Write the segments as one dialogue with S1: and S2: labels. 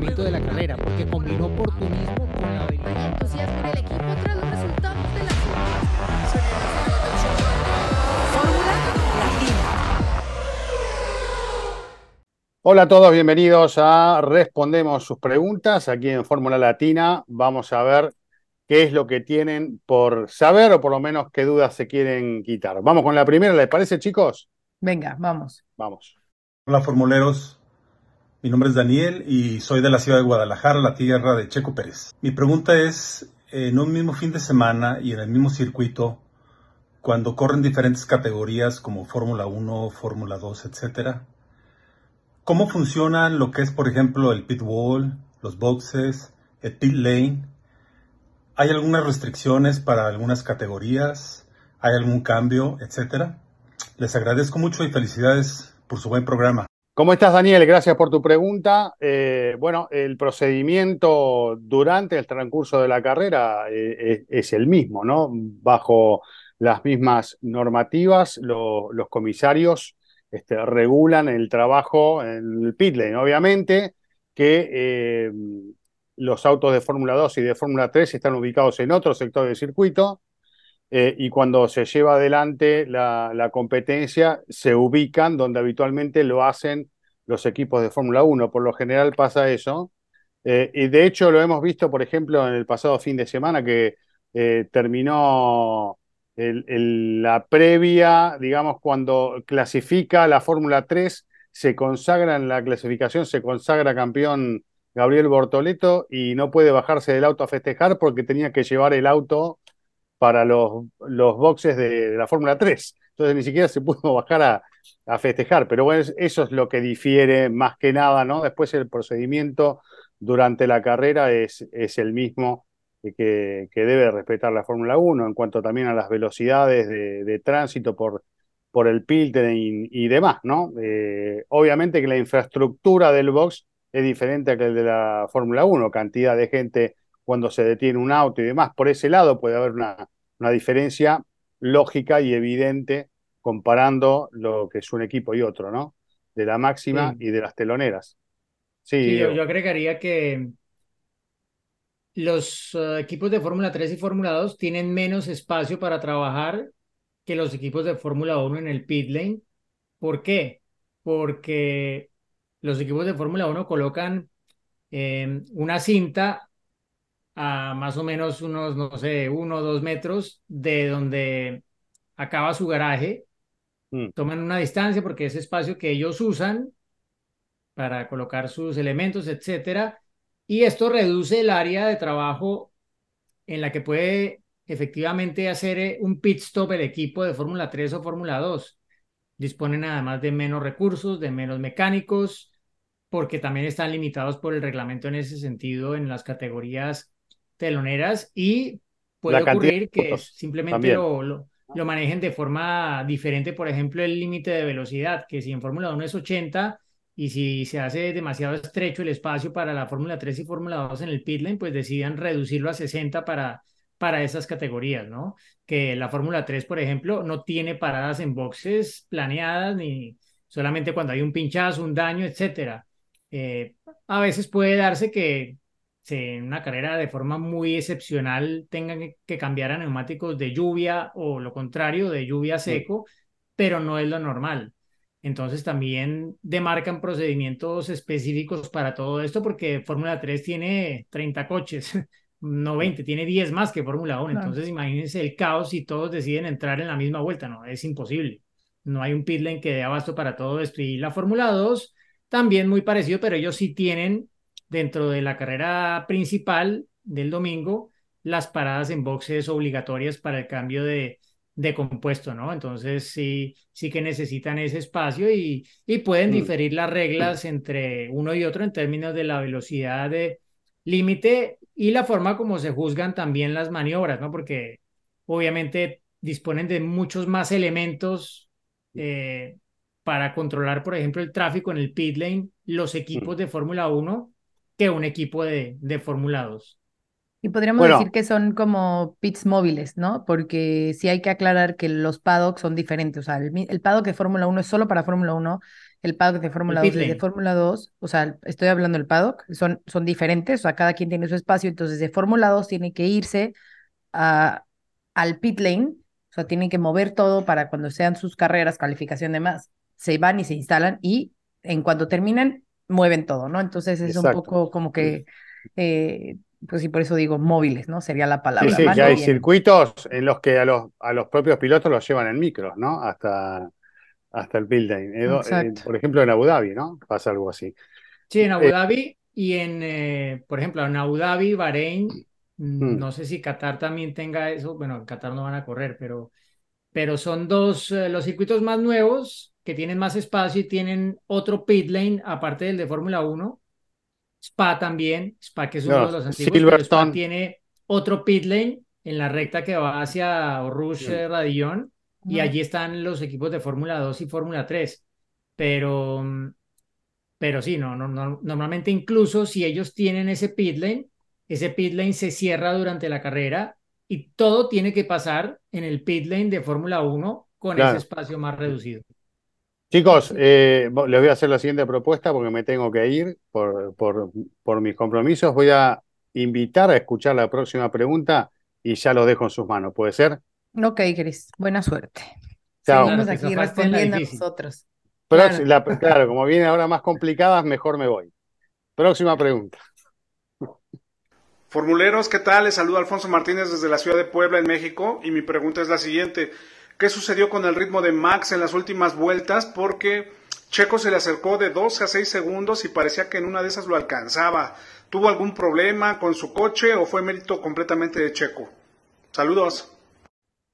S1: funcionamiento de la carrera, porque combinó oportunismo con la habilidad.
S2: entusiasmo en el equipo tras los resultados de la
S3: Fórmula Latina.
S4: Hola a todos, bienvenidos a Respondemos sus preguntas aquí en Fórmula Latina. Vamos a ver qué es lo que tienen por saber o por lo menos qué dudas se quieren quitar. Vamos con la primera, ¿les parece, chicos?
S5: Venga, vamos.
S4: Vamos.
S6: Hola formuleros, mi nombre es Daniel y soy de la ciudad de Guadalajara, la tierra de Checo Pérez. Mi pregunta es, en un mismo fin de semana y en el mismo circuito, cuando corren diferentes categorías como Fórmula 1, Fórmula 2, etcétera, ¿cómo funcionan lo que es, por ejemplo, el pit wall, los boxes, el pit lane? ¿Hay algunas restricciones para algunas categorías? ¿Hay algún cambio, etcétera? Les agradezco mucho y felicidades por su buen programa.
S4: ¿Cómo estás, Daniel? Gracias por tu pregunta. Eh, bueno, el procedimiento durante el transcurso de la carrera eh, es, el mismo, ¿no? Bajo las mismas normativas, lo, los comisarios este, regulan el trabajo en el pit lane. Obviamente que eh, los autos de Fórmula 2 y de Fórmula 3 están ubicados en otro sector del circuito eh, y cuando se lleva adelante la, competencia se ubican donde habitualmente lo hacen los equipos de Fórmula 1. Por lo general pasa eso. Eh, y de hecho lo hemos visto, por ejemplo, en el pasado fin de semana que eh, terminó la previa, digamos, cuando clasifica la Fórmula 3, se consagra en la clasificación, se consagra campeón Gabriel Bortoleto y no puede bajarse del auto a festejar porque tenía que llevar el auto para los, los boxes de, la Fórmula 3. Entonces ni siquiera se pudo bajar a, festejar. Pero bueno, eso es lo que difiere más que nada, ¿no? Después el procedimiento durante la carrera es, es el mismo que, que, debe respetar la Fórmula 1 en cuanto también a las velocidades de, de tránsito por, por el pilten y, y demás, ¿no? Eh, obviamente que la infraestructura del box es diferente a que el de la Fórmula 1, cantidad de gente cuando se detiene un auto y demás. Por ese lado puede haber una, una diferencia lógica y evidente comparando lo que es un equipo y otro, ¿no? De la máxima sí. y de las teloneras.
S1: Sí, sí yo, yo, agregaría que los uh, equipos de Fórmula 3 y Fórmula 2 tienen menos espacio para trabajar que los equipos de Fórmula 1 en el pit lane. ¿Por qué? Porque los equipos de Fórmula 1 colocan eh, una cinta a más o menos unos, no sé, uno o dos metros de donde acaba su garaje. Mm. Toman una distancia porque es espacio que ellos usan para colocar sus elementos, etcétera. Y esto reduce el área de trabajo en la que puede efectivamente hacer eh, un pit stop el equipo de Fórmula 3 o Fórmula 2. Disponen además de menos recursos, de menos mecánicos, porque también están limitados por el reglamento en ese sentido en las categorías teloneras y puede ocurrir que simplemente lo, lo, lo, manejen de forma diferente, por ejemplo, el límite de velocidad, que si en Fórmula 1 es 80 y si se hace demasiado estrecho el espacio para la Fórmula 3 y Fórmula 2 en el pit lane, pues decidan reducirlo a 60 para, para esas categorías, ¿no? Que la Fórmula 3, por ejemplo, no tiene paradas en boxes planeadas ni solamente cuando hay un pinchazo, un daño, etcétera. Eh, a veces puede darse que en una carrera de forma muy excepcional tengan que cambiar a neumáticos de lluvia o lo contrario, de lluvia seco, sí. pero no es lo normal. Entonces también demarcan procedimientos específicos para todo esto porque Fórmula 3 tiene 30 coches, no 20, tiene 10 más que Fórmula 1. Claro. Entonces imagínense el caos si todos deciden entrar en la misma vuelta, no, es imposible. No hay un pit lane que dé abasto para todo esto. Y la Fórmula 2 también muy parecido, pero ellos sí tienen dentro de la carrera principal del domingo las paradas en boxes obligatorias para el cambio de, de compuesto, ¿no? Entonces sí, sí que necesitan ese espacio y, y pueden diferir las reglas entre uno y otro en términos de la velocidad de límite y la forma como se juzgan también las maniobras, ¿no? Porque obviamente disponen de muchos más elementos eh, para controlar, por ejemplo, el tráfico en el pit lane, los equipos de Fórmula 1 que un equipo de, de Fórmula 2.
S5: Y podríamos
S4: Bueno,
S5: decir que son como pits móviles, ¿no? Porque sí hay que aclarar que los paddocks son diferentes. O sea, el, mi- el paddock de Fórmula Uno es solo para Fórmula Uno, el paddock de Fórmula 2
S1: pit
S5: es de. Fórmula 2. O sea, estoy hablando del paddock, son, son diferentes, o sea, cada quien tiene su espacio. Entonces, de Fórmula 2 tiene que irse a, al pit lane, o sea, tienen que mover todo para cuando sean sus carreras, calificación de más, se van y se instalan y en cuanto terminan, mueven todo, ¿no? Entonces es un
S4: exacto.
S5: poco como que, eh, pues sí, por eso digo móviles, ¿no? Sería la
S4: Sí,
S5: palabra.
S4: sí,
S5: Van
S4: que
S5: y
S4: hay
S5: vienen.
S4: circuitos en los que a los, a los propios pilotos los llevan en micros, ¿no? Hasta, hasta el lane. Eh, eh, por ejemplo, en Abu Dhabi, ¿no? Pasa algo así.
S1: Sí, en Abu
S4: Eh,
S1: Dhabi y en, eh, por ejemplo, en Abu Dhabi, Bahrein, mm,
S4: mm,
S1: no sé si Qatar también tenga eso, bueno, en Qatar no van a correr, pero, pero son dos, eh, los circuitos más nuevos que tienen más espacio y tienen otro pit lane aparte del de Fórmula Uno. Spa también, Spa que es uno
S4: no,
S1: de los antiguos, pero Spa
S4: Silverstone.
S1: tiene otro pit lane en la recta que va hacia Rouge eh, Radillon y allí están los equipos de Fórmula 2 y Fórmula 3. Pero, pero sí, no, no, no, normalmente incluso si ellos tienen ese pit lane, ese pit lane se cierra durante la carrera y todo tiene que pasar en el pit lane de Fórmula 1 con ese
S4: Claro.
S1: espacio más reducido.
S4: Chicos, eh, les voy a hacer la siguiente propuesta porque me tengo que ir por, por, por mis compromisos. Voy a invitar a escuchar la próxima pregunta y ya lo dejo en sus manos. ¿Puede ser?
S5: Ok, Cris, buena suerte.
S4: Chao.
S5: Seguimos
S1: Claro,
S5: aquí respondiendo a nosotros. Claro.
S4: la- claro, como viene ahora más complicadas, mejor me voy. Próxima pregunta.
S7: Formuleros, ¿qué tal? Les saluda Alfonso Martínez desde la ciudad de Puebla, en México, y mi pregunta es la siguiente. ¿Qué sucedió con el ritmo de Max en las últimas vueltas? Porque Checo se le acercó de 12 a 6 segundos y parecía que en una de esas lo alcanzaba. ¿Tuvo algún problema con su coche o fue mérito completamente de Checo? Saludos.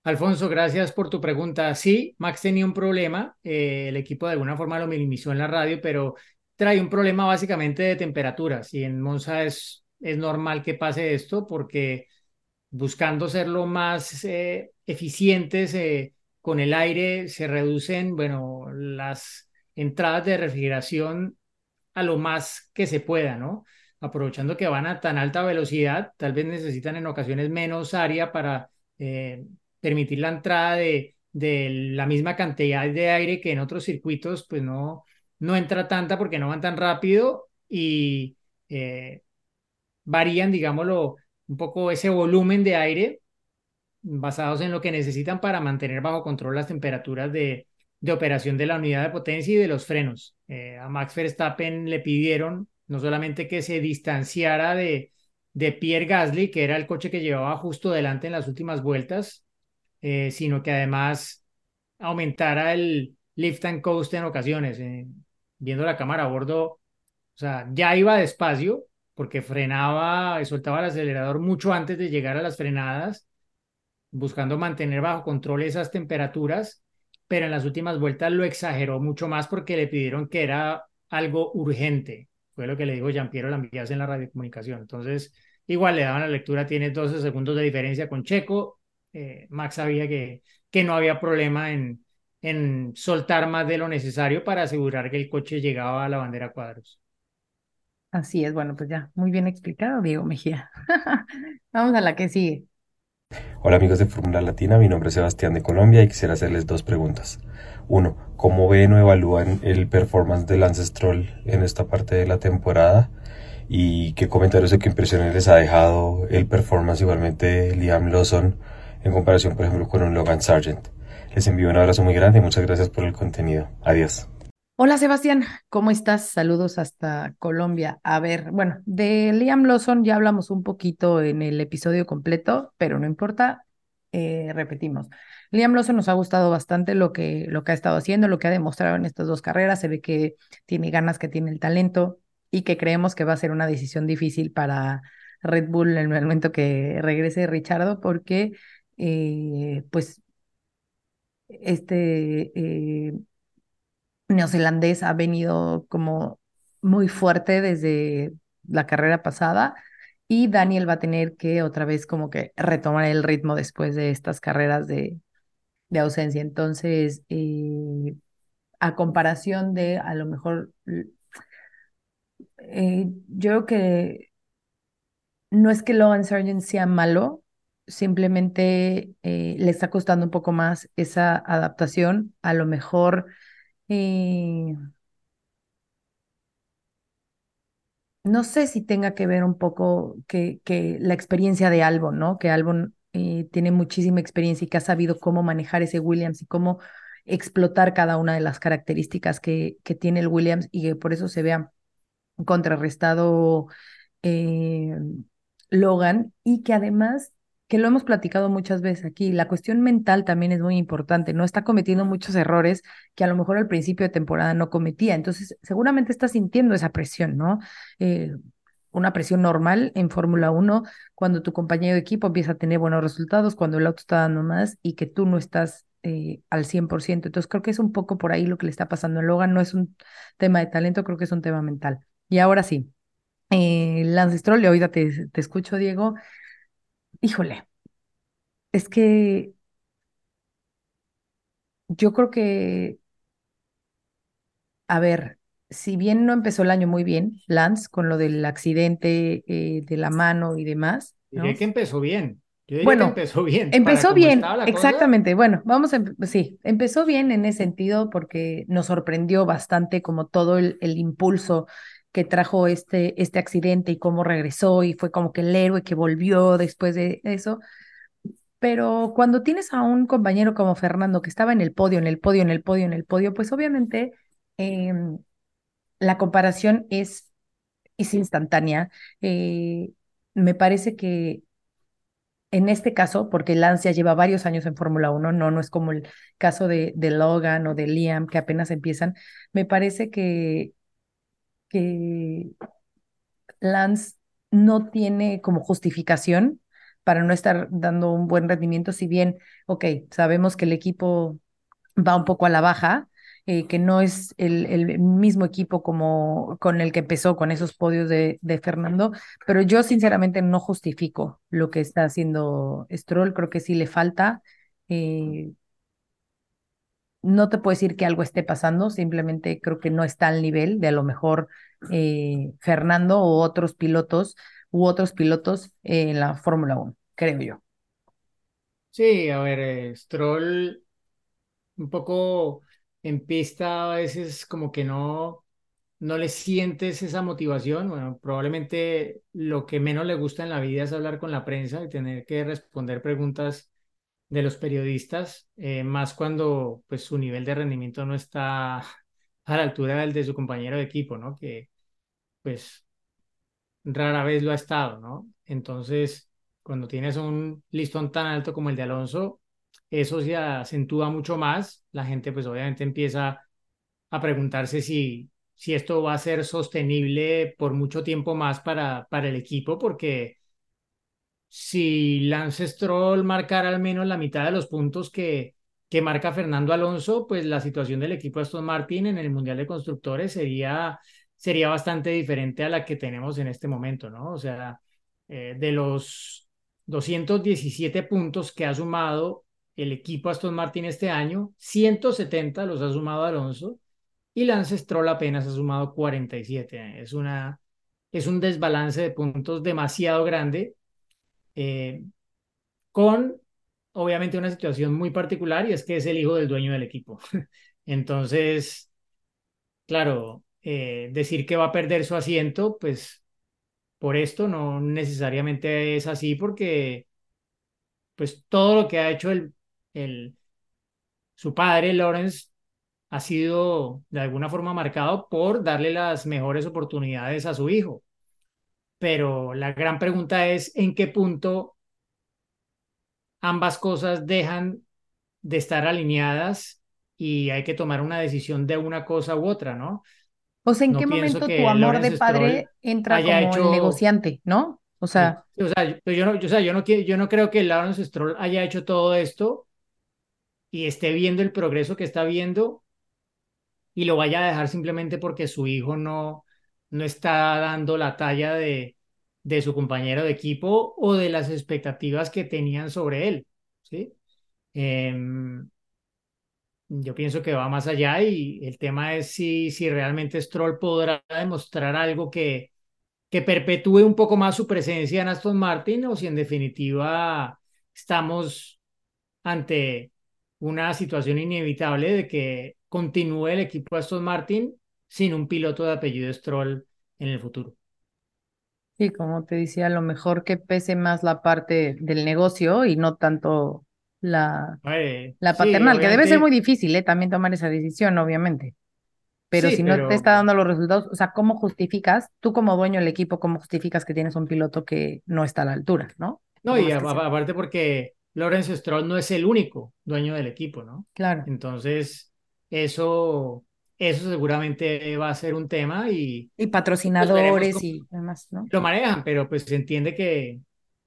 S1: Alfonso, gracias por tu pregunta. Sí, Max tenía un problema. eh, el equipo de alguna forma lo minimizó en la radio, pero trae un problema básicamente de temperaturas. Y en Monza es, es normal que pase esto porque buscando ser lo más eh, eficientes eh, con el aire, se reducen, bueno, las entradas de refrigeración a lo más que se pueda, ¿no? Aprovechando que van a tan alta velocidad, tal vez necesitan en ocasiones menos área para eh, permitir la entrada de, la misma cantidad de aire que en otros circuitos, pues no, no entra tanta porque no van tan rápido y eh, varían, digámoslo, un poco ese volumen de aire basados en lo que necesitan para mantener bajo control las temperaturas de, de operación de la unidad de potencia y de los frenos. Eh, a Max Verstappen le pidieron no solamente que se distanciara de, de Pierre Gasly, que era el coche que llevaba justo delante en las últimas vueltas, eh, sino que además aumentara el lift and coast en ocasiones. Eh, viendo la cámara a bordo, o sea, ya iba despacio porque frenaba y soltaba el acelerador mucho antes de llegar a las frenadas buscando mantener bajo control esas temperaturas, pero en las últimas vueltas lo exageró mucho más porque le pidieron que era algo urgente. Fue lo que le dijo Jean-Pierre Lambias en la radiocomunicación. Entonces, igual le daban la lectura, tiene 12 segundos de diferencia con Checo. Eh, Max sabía que, que no había problema en, en soltar más de lo necesario para asegurar que el coche llegaba a la bandera cuadros.
S5: Así es, bueno, pues ya, muy bien explicado, Diego Mejía. Vamos a la que sigue.
S8: Hola amigos de Fórmula Latina, mi nombre es Sebastián de Colombia y quisiera hacerles dos preguntas. Uno, ¿cómo ven o evalúan el performance de Lance Stroll en esta parte de la temporada? ¿Y qué comentarios o qué impresiones les ha dejado el performance igualmente de Liam Lawson en comparación, por ejemplo, con un Logan Sargent? Les envío un abrazo muy grande y muchas gracias por el contenido. Adiós.
S5: Hola Sebastián, ¿cómo estás? Saludos hasta Colombia. A ver, bueno, de Liam Lawson ya hablamos un poquito en el episodio completo, pero no importa, eh, repetimos. Liam Lawson nos ha gustado bastante lo que, lo que ha estado haciendo, lo que ha demostrado en estas dos carreras. Se ve que tiene ganas, que tiene el talento y que creemos que va a ser una decisión difícil para Red Bull en el momento que regrese Richardo, porque eh, pues este... eh, neozelandés ha venido como muy fuerte desde la carrera pasada y Daniel va a tener que otra vez como que retomar el ritmo después de estas carreras de, de ausencia. Entonces, eh, a comparación de a lo mejor, eh, yo creo que no es que Logan Sargent sea malo, simplemente eh, le está costando un poco más esa adaptación. A lo mejor eh, no sé si tenga que ver un poco que, que la experiencia de Albon, ¿no? Que Albon eh, tiene muchísima experiencia y que ha sabido cómo manejar ese Williams y cómo explotar cada una de las características que, que tiene el Williams y que por eso se vea contrarrestado eh, Logan y que además, que lo hemos platicado muchas veces aquí, la cuestión mental también es muy importante, no está cometiendo muchos errores que a lo mejor al principio de temporada no cometía, entonces seguramente está sintiendo esa presión, ¿no? Eh, una presión normal en Fórmula 1 cuando tu compañero de equipo empieza a tener buenos resultados, cuando el auto está dando más y que tú no estás eh, al 100%. Entonces creo que es un poco por ahí lo que le está pasando a Logan, no es un tema de talento, creo que es un tema mental. Y ahora sí, eh, Lance Stroll, ahorita te, te escucho, Diego. Híjole, es que yo creo que, a ver, si bien no empezó el año muy bien, Lance, con lo del accidente eh, de la mano y demás, ¿no?
S1: Que empezó bien. Yo diría
S5: Bueno,
S1: que empezó bien.
S5: Empezó bien,
S1: cosa,
S5: exactamente. Bueno, vamos a, sí, empezó bien en ese sentido porque nos sorprendió bastante como todo el, el impulso que trajo este, este accidente y cómo regresó y fue como que el héroe que volvió después de eso. Pero cuando tienes a un compañero como Fernando que estaba en el podio, en el podio, en el podio, en el podio, pues obviamente em, la comparación es, es instantánea. Eh, me parece que en este caso, porque Lance ya lleva varios años en Fórmula 1, no, no es como el caso de, de Logan o de Liam que apenas empiezan, me parece que, que Lance no tiene como justificación para no estar dando un buen rendimiento, si bien, ok, sabemos que el equipo va un poco a la baja, eh, que no es el, el mismo equipo como con el que empezó con esos podios de, de Fernando, pero yo sinceramente no justifico lo que está haciendo Stroll, creo que sí le falta. eh, no te puedo decir que algo esté pasando, simplemente creo que no está al nivel de a lo mejor eh, Fernando o otros pilotos u otros pilotos en la Fórmula 1, creo yo.
S1: Sí, a ver, eh, Stroll un poco en pista a veces como que no, no le sientes esa motivación. Bueno, probablemente lo que menos le gusta en la vida es hablar con la prensa y tener que responder preguntas de los periodistas, eh, más cuando pues su nivel de rendimiento no está a la altura del de su compañero de equipo, ¿no? Que pues rara vez lo ha estado, ¿no? Entonces, cuando tienes un listón tan alto como el de Alonso, eso se acentúa mucho más. La gente pues obviamente empieza a preguntarse si, si esto va a ser sostenible por mucho tiempo más para, para el equipo, porque si Lance Stroll marcara al menos la mitad de los puntos que, que marca Fernando Alonso, pues la situación del equipo Aston Martin en el Mundial de Constructores sería, sería bastante diferente a la que tenemos en este momento, ¿no? O sea, eh, de los 217 puntos que ha sumado el equipo Aston Martin este año, 170 los ha sumado Alonso y Lance Stroll apenas ha sumado 47. Es, una, es un desbalance de puntos demasiado grande eh, con obviamente una situación muy particular y es que es el hijo del dueño del equipo. Entonces, claro, eh, decir que va a perder su asiento, pues por esto no necesariamente es así porque pues todo lo que ha hecho el, el, su padre, Lawrence, ha sido de alguna forma marcado por darle las mejores oportunidades a su hijo. Pero la gran pregunta es en qué punto ambas cosas dejan de estar alineadas y hay que tomar una decisión de una cosa u otra, ¿no?
S5: O sea, ¿en
S1: No
S5: qué momento tu amor de padre
S1: Stroll
S5: entra como el negociante, ¿no? O sea,
S1: sí, o sea, yo, no, yo, o sea, yo no, yo no creo que Lawrence Stroll haya hecho todo esto y esté viendo el progreso que está viendo y lo vaya a dejar simplemente porque su hijo no, no está dando la talla de, de su compañero de equipo o de las expectativas que tenían sobre él, ¿sí? Em, yo pienso que va más allá y el tema es si, si realmente Stroll podrá demostrar algo que, que perpetúe un poco más su presencia en Aston Martin o si en definitiva estamos ante una situación inevitable de que continúe el equipo Aston Martin sin un piloto de apellido Stroll en el futuro.
S5: Sí, como te decía, a lo mejor que pese más la parte del negocio y no tanto la, la
S1: sí,
S5: paternal, que debe ser muy difícil, ¿eh? También tomar esa decisión, obviamente. Pero
S1: Sí,
S5: si no
S1: pero-
S5: te está dando los resultados, o sea, ¿cómo justificas, tú como dueño del equipo, cómo justificas que tienes un piloto que no está a la altura, ¿no?
S1: No, y aparte porque Lawrence Stroll no es el único dueño del equipo, ¿no?
S5: Claro.
S1: Entonces, eso, eso seguramente va a ser un tema y
S5: Y
S1: pues,
S5: patrocinadores y demás, ¿no?
S1: lo manejan, pero pues se entiende que,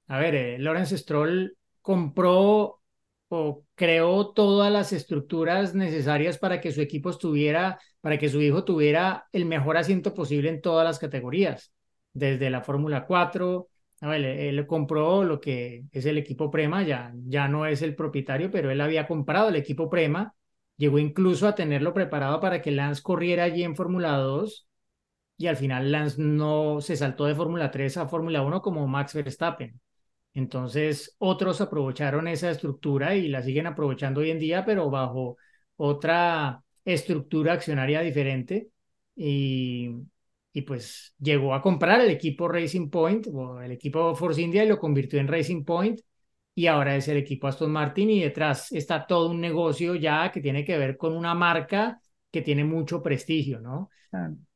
S1: a ver, eh, Lawrence Stroll compró o creó todas las estructuras necesarias para que su equipo estuviera, para que su hijo tuviera el mejor asiento posible en todas las categorías, desde la Fórmula 4. A ver, él, él compró lo que es el equipo Prema, ya, ya no es el propietario, pero él había comprado el equipo Prema, llegó incluso a tenerlo preparado para que Lance corriera allí en Fórmula 2 y al final Lance no se saltó de Fórmula 3 a Fórmula 1 como Max Verstappen. Entonces, otros aprovecharon esa estructura y la siguen aprovechando hoy en día, pero bajo otra estructura accionaria diferente. Y, y pues llegó a comprar el equipo Racing Point o el equipo Force India y lo convirtió en Racing Point. Y ahora es el equipo Aston Martin y detrás está todo un negocio ya que tiene que ver con una marca que tiene mucho prestigio, ¿no?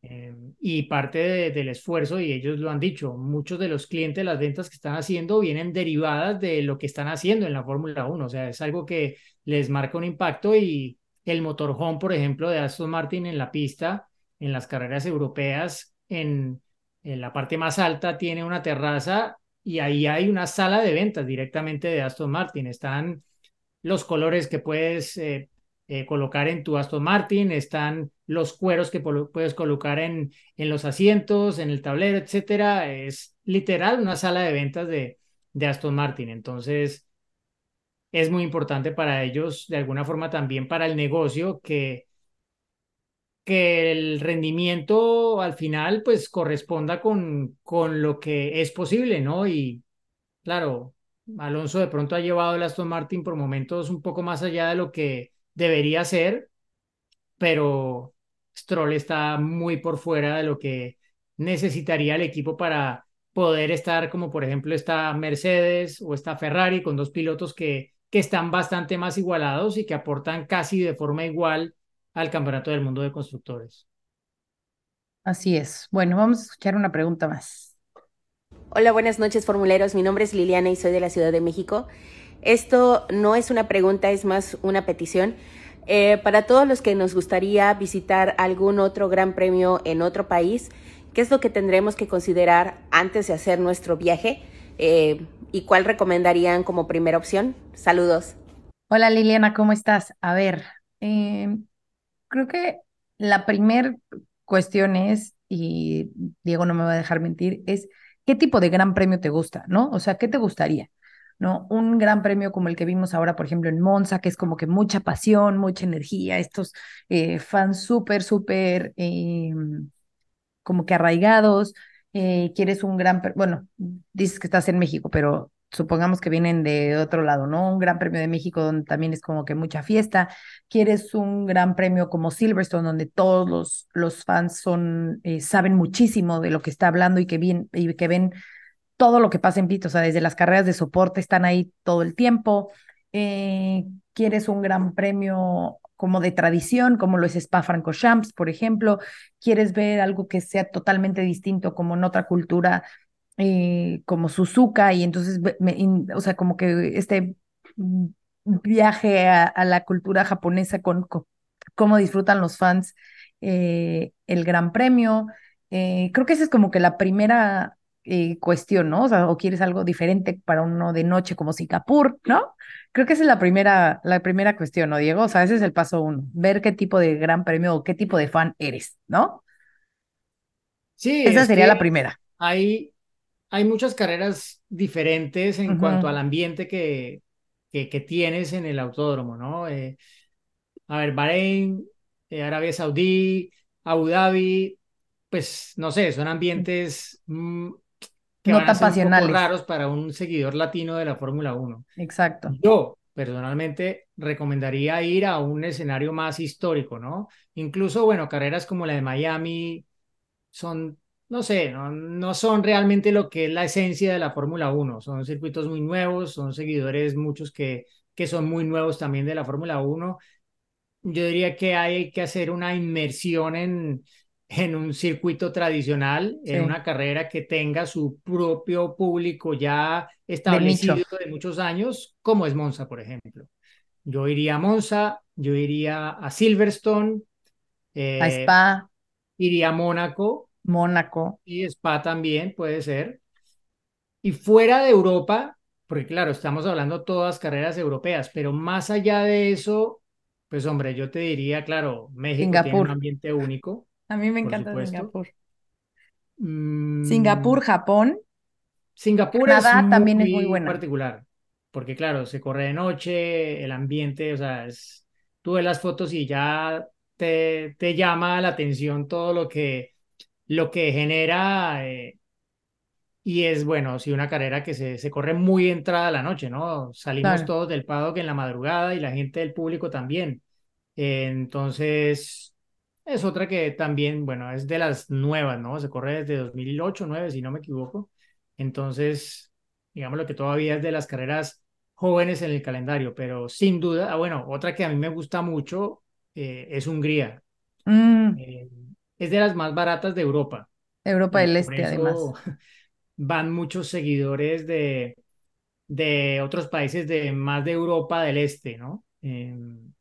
S1: Eh, y parte de- del esfuerzo, y ellos lo han dicho, muchos de los clientes, las ventas que están haciendo vienen derivadas de lo que están haciendo en la Fórmula 1. O sea, es algo que les marca un impacto y el motorhome, por ejemplo, de Aston Martin en la pista, en las carreras europeas, en, en la parte más alta tiene una terraza y ahí hay una sala de ventas directamente de Aston Martin. Están los colores que puedes eh, eh, colocar en tu Aston Martin, están los cueros que puedes colocar en, en los asientos, en el tablero, etcétera. Es literal una sala de ventas de, de Aston Martin. Entonces, es muy importante para ellos, de alguna forma también para el negocio, que, que el rendimiento al final pues corresponda con, con lo que es posible, ¿no? Y claro, Alonso de pronto ha llevado el Aston Martin por momentos un poco más allá de lo que debería ser, pero Stroll está muy por fuera de lo que necesitaría el equipo para poder estar como por ejemplo está Mercedes o está Ferrari con dos pilotos que, que están bastante más igualados y que aportan casi de forma igual al Campeonato del Mundo de Constructores.
S5: Así es. Bueno, vamos a escuchar una pregunta más.
S9: Hola, buenas noches, formuleros. Mi nombre es Liliana y soy de la Ciudad de México. Esto no es una pregunta, es más una petición. Eh, para todos los que nos gustaría visitar algún otro gran premio en otro país, ¿qué es lo que tendremos que considerar antes de hacer nuestro viaje? Eh, ¿Y cuál recomendarían como primera opción? Saludos.
S5: Hola Liliana, ¿cómo estás? A ver, eh, creo que la primer cuestión es, y Diego no me va a dejar mentir, es qué tipo de gran premio te gusta, ¿no? O sea, ¿qué te gustaría? ¿No? Un gran premio como el que vimos ahora, por ejemplo, en Monza, que es como que mucha pasión, mucha energía, estos eh, fans súper, súper eh, como que arraigados, eh, quieres un gran, bueno, dices que estás en México, pero supongamos que vienen de otro lado, ¿no? Un gran premio de México donde también es como que mucha fiesta, quieres un gran premio como Silverstone donde todos los, los fans son, eh, saben muchísimo de lo que está hablando y que, y que ven todo lo que pasa en pit, o sea, desde las carreras de soporte están ahí todo el tiempo. Eh, quieres un gran premio como de tradición, como lo es Spa-Francorchamps, por ejemplo. Quieres ver algo que sea totalmente distinto, como en otra cultura, eh, como Suzuka, y entonces, ve- me- in- o sea, como que este viaje a, a la cultura japonesa con, con cómo disfrutan los fans eh, el Gran Premio. Eh, creo que esa es como que la primera cuestión, ¿no? O sea, o quieres algo diferente para uno de noche como Singapur, ¿no? Creo que esa es la primera, la primera cuestión, ¿no, Diego? O sea, ese es el paso uno, ver qué tipo de gran premio o qué tipo de fan eres, ¿no?
S1: Sí,
S5: Esa
S1: es
S5: sería la primera.
S1: hay, hay muchas carreras diferentes en cuanto al ambiente que, que, que tienes en el autódromo, ¿no? Eh, a ver, Bahrein, eh, Arabia Saudí, Abu Dhabi, pues no sé, son ambientes mm, que
S5: No
S1: van a
S5: tan
S1: un poco raros para un seguidor latino de la Fórmula 1.
S5: Exacto.
S1: Yo personalmente recomendaría ir a un escenario más histórico, ¿no? Incluso, bueno, carreras como la de Miami son, no sé, no, no son realmente lo que es la esencia de la Fórmula 1. Son circuitos muy nuevos, son seguidores muchos que, que son muy nuevos también de la Fórmula 1. Yo diría que hay que hacer una inmersión en, en un circuito tradicional, en una carrera que tenga su propio público ya establecido de muchos años, como es Monza, por ejemplo. Yo iría a Monza, yo iría a Silverstone,
S5: A
S1: eh,
S5: Spa,
S1: iría a Mónaco
S5: Mónaco.
S1: y Spa también puede ser. Y fuera de Europa, porque claro, estamos hablando todas carreras europeas, pero más allá de eso, pues hombre, yo te diría, claro, México tiene un ambiente único,
S5: A mí me encanta. Singapur.
S1: Mm,
S5: Singapur, Japón.
S1: Singapur es
S5: Canadá también es muy buena.
S1: particular, porque claro, se corre de noche, el ambiente, o sea, es, tú ves las fotos y ya te, te llama la atención todo lo que, lo que genera, eh, y es bueno, sí, una carrera que se, se corre muy entrada la noche, ¿no? Salimos
S5: Claro.
S1: todos del paddock en la madrugada y la gente del público también. Eh, entonces, es otra que también, bueno, es de las nuevas, ¿no? Se corre desde 2008, 2009, si no me equivoco. Entonces, digamos lo que todavía es de las carreras jóvenes en el calendario, pero sin duda, ah, bueno, otra que a mí me gusta mucho eh, es Hungría.
S5: Mm,
S1: Eh, es de las más baratas de Europa
S5: Europa del Este, además.
S1: van muchos seguidores de, de otros países de más de Europa del Este, ¿no? En,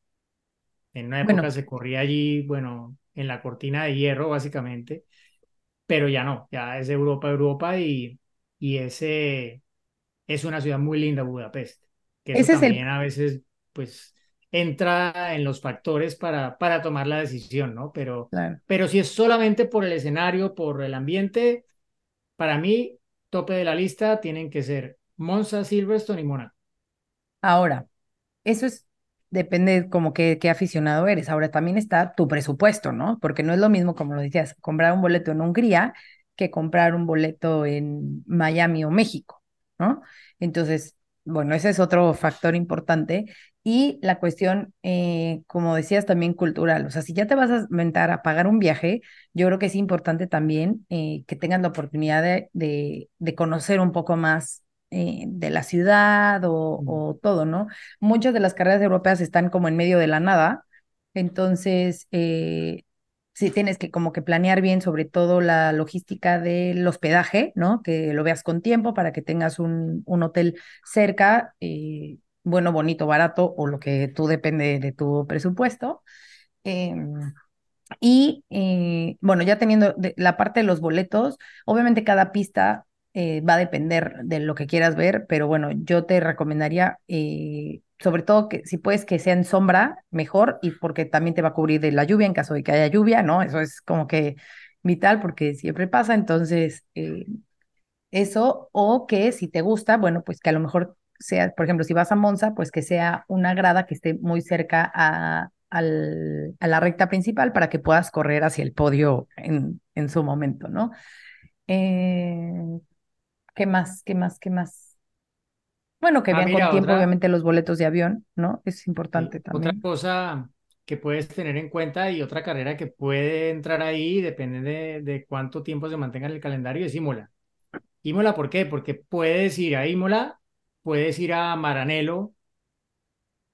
S1: en una época
S5: Bueno,
S1: se corría allí, bueno, en la cortina de hierro, básicamente, pero ya no, ya es Europa, Europa y, y ese es una ciudad muy linda, Budapest, que eso
S5: ese es el,
S1: también a veces, pues, entra en los factores para, para tomar la decisión, ¿no? Pero,
S5: claro.
S1: pero si es solamente por el escenario, por el ambiente, para mí, tope de la lista tienen que ser Monza, Silverstone y Mónaco.
S5: Ahora, eso es, depende como que qué aficionado eres. Ahora también está tu presupuesto, ¿no? Porque no es lo mismo, como lo decías, comprar un boleto en Hungría que comprar un boleto en Miami o México, ¿no? Entonces, bueno, ese es otro factor importante. Y la cuestión, eh, como decías, también cultural. O sea, si ya te vas a aventar a pagar un viaje, yo creo que es importante también eh, que tengas la oportunidad de, de, de conocer un poco más eh, de la ciudad o,
S1: Mm.
S5: o todo, ¿no? Muchas de las carreras europeas están como en medio de la nada, entonces sí tienes que como que planear bien sobre todo la logística del hospedaje, ¿no? Que lo veas con tiempo para que tengas un, un hotel cerca, eh, bueno, bonito, barato o lo que tú depende de tu presupuesto. Em, y eh, bueno, ya teniendo la parte de los boletos, obviamente cada pista eh, va a depender de lo que quieras ver, pero bueno, yo te recomendaría, eh, sobre todo que si puedes que sea en sombra, mejor, y porque también te va a cubrir de la lluvia en caso de que haya lluvia, ¿no? Eso es como que vital porque siempre pasa, entonces eso, o que si te gusta, bueno, pues que a lo mejor sea, por ejemplo, si vas a Monza, pues que sea una grada que esté muy cerca a, al- a la recta principal para que puedas correr hacia el podio en, en su momento, ¿no? Eh, ¿qué más? ¿Qué más? ¿Qué más? Bueno, que
S1: Ah,
S5: vean con tiempo,
S1: otra,
S5: obviamente, los boletos de avión, ¿no? Es importante
S1: otra
S5: también.
S1: cosa que puedes tener en cuenta y otra carrera que puede entrar ahí, depende de, de cuánto tiempo se mantenga en el calendario, es Imola. Imola, ¿por qué? Porque puedes ir a Imola, puedes ir a Maranello,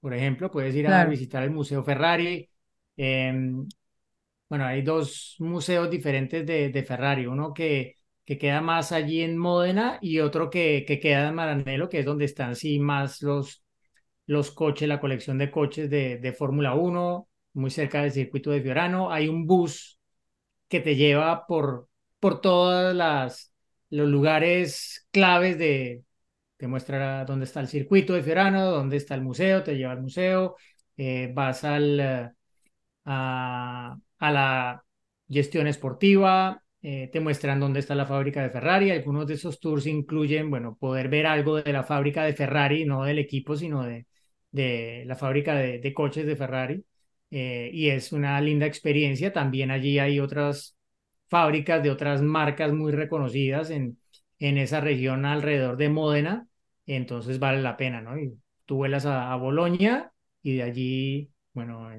S1: por ejemplo, puedes ir a visitar el Museo Ferrari. em, bueno, hay dos museos diferentes de, de Ferrari, uno que, que queda más allí en Módena y otro que, que queda en Maranello, que es donde están sí más los, los coches, la colección de coches de, de Fórmula 1, muy cerca del circuito de Fiorano. Hay un bus que te lleva por, por todas las los lugares claves de, te muestra dónde está el circuito de Fiorano, dónde está el museo, te lleva al museo, eh, vas al, eh, a, a la gestión esportiva, eh, te muestran dónde está la fábrica de Ferrari. Algunos de esos tours incluyen, bueno, poder ver algo de la fábrica de Ferrari, no del equipo, sino de, de la fábrica de, coches de Ferrari. Y es una linda experiencia. También allí hay otras fábricas de otras marcas muy reconocidas en, en esa región alrededor de Módena, entonces vale la pena, ¿no? Y tú vuelas a, a Bolonia y de allí, bueno,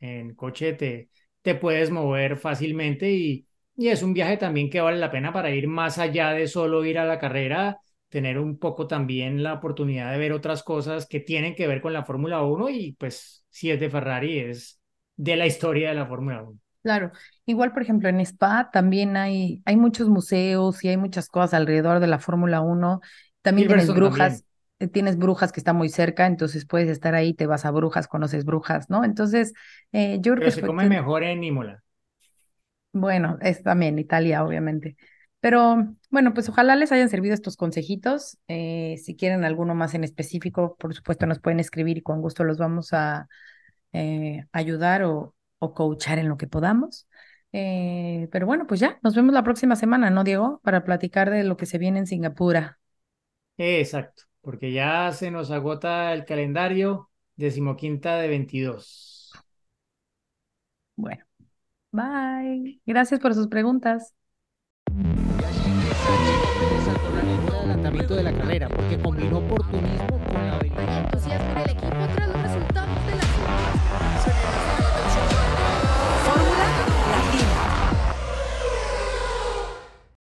S1: en, coche te, te puedes mover fácilmente y, y es un viaje también que vale la pena para ir más allá de solo ir a la carrera, tener un poco también la oportunidad de ver otras cosas que tienen que ver con la Fórmula 1 y pues si es de Ferrari es de la historia de la Fórmula 1.
S5: Claro, igual por ejemplo en Spa también hay, hay muchos museos y hay muchas cosas alrededor de la Fórmula 1. También tienes brujas,
S1: también.
S5: eh, tienes brujas que está muy cerca, entonces puedes estar ahí, te vas a brujas, conoces brujas, ¿no? Entonces, eh, yo creo que
S1: se come mejor en Imola.
S5: bueno, es también Italia, obviamente. Pero bueno, pues ojalá les hayan servido estos consejitos. Eh, si quieren alguno más en específico, por supuesto nos pueden escribir y con gusto los vamos a eh, ayudar o, o coachar en lo que podamos. Eh, pero bueno, pues ya, nos vemos la próxima semana, ¿no, Diego? Para platicar de lo que se viene en Singapur.
S1: Exacto, porque ya se nos agota el calendario, decimoquinta de 22.
S5: Bueno, bye. Gracias por sus preguntas.
S10: Checo Pérez al correr el adelantamiento de la carrera porque combinó oportunismo